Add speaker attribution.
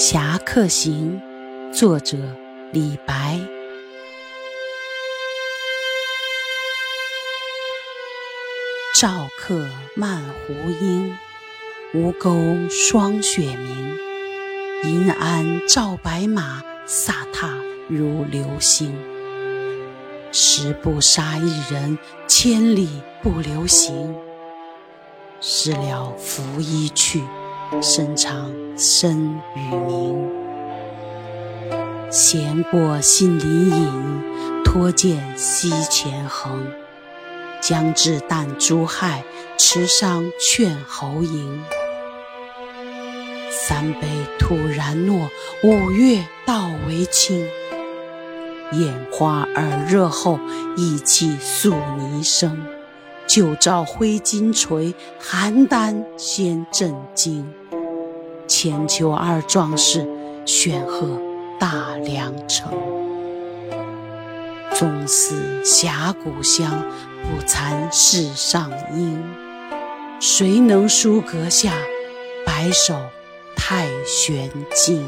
Speaker 1: 《侠客行》作者李白。赵客漫胡缨，吴钩霜雪明。银鞍照白马，飒沓如流星。十步杀一人，千里不留行。事了拂衣去。身长身与名，闲过信林隐，脱剑西前横。将至旦珠害，持觞劝侯迎。三杯吐然诺，五岳道为轻。眼花耳热后，意气素霓生。九照挥金锤，邯郸先震惊。千秋二壮士，显赫大梁城。纵死峡谷乡，不惭世上英。谁能书阁下，白首太玄经？